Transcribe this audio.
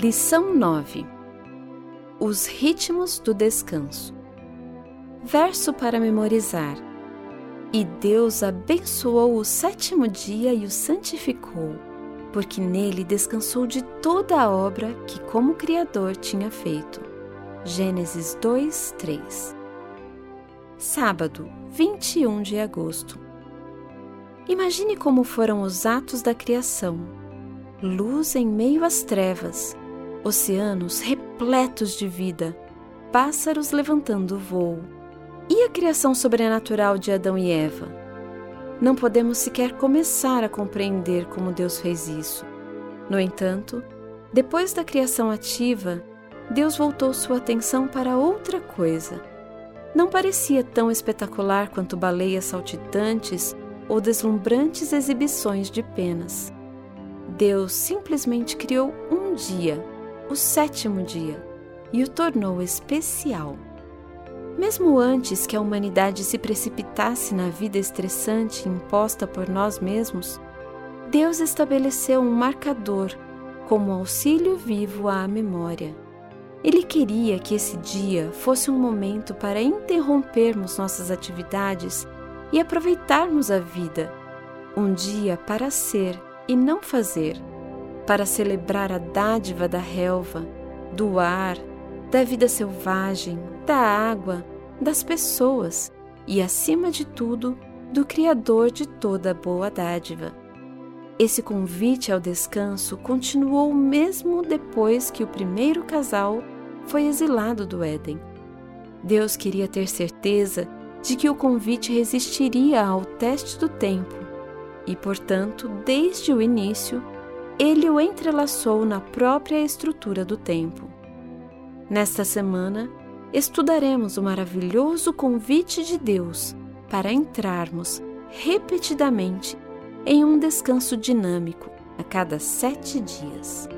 Lição 9 Os ritmos do descanso. Verso para memorizar. E Deus abençoou o sétimo dia e o santificou, porque nele descansou de toda a obra que, como Criador, tinha feito. Gênesis 2, 3 Sábado, 21 de agosto. Imagine como foram os atos da criação. Luz em meio às trevas, oceanos repletos de vida, pássaros levantando voo. E a criação sobrenatural de Adão e Eva? Não podemos sequer começar a compreender como Deus fez isso. No entanto, depois da criação ativa, Deus voltou sua atenção para outra coisa. Não parecia tão espetacular quanto baleias saltitantes ou deslumbrantes exibições de penas. Deus simplesmente criou um dia o sétimo dia e o tornou especial. Mesmo antes que a humanidade se precipitasse na vida estressante imposta por nós mesmos, Deus estabeleceu um marcador como auxílio vivo à memória. Ele queria que esse dia fosse um momento para interrompermos nossas atividades e aproveitarmos a vida, um dia para ser e não fazer para celebrar a dádiva da relva, do ar, da vida selvagem, da água, das pessoas e, acima de tudo, do Criador de toda boa dádiva. Esse convite ao descanso continuou mesmo depois que o primeiro casal foi exilado do Éden. Deus queria ter certeza de que o convite resistiria ao teste do tempo e, portanto, desde o início, ele o entrelaçou na própria estrutura do tempo. Nesta semana, estudaremos o maravilhoso convite de Deus para entrarmos repetidamente em um descanso dinâmico a cada sete dias.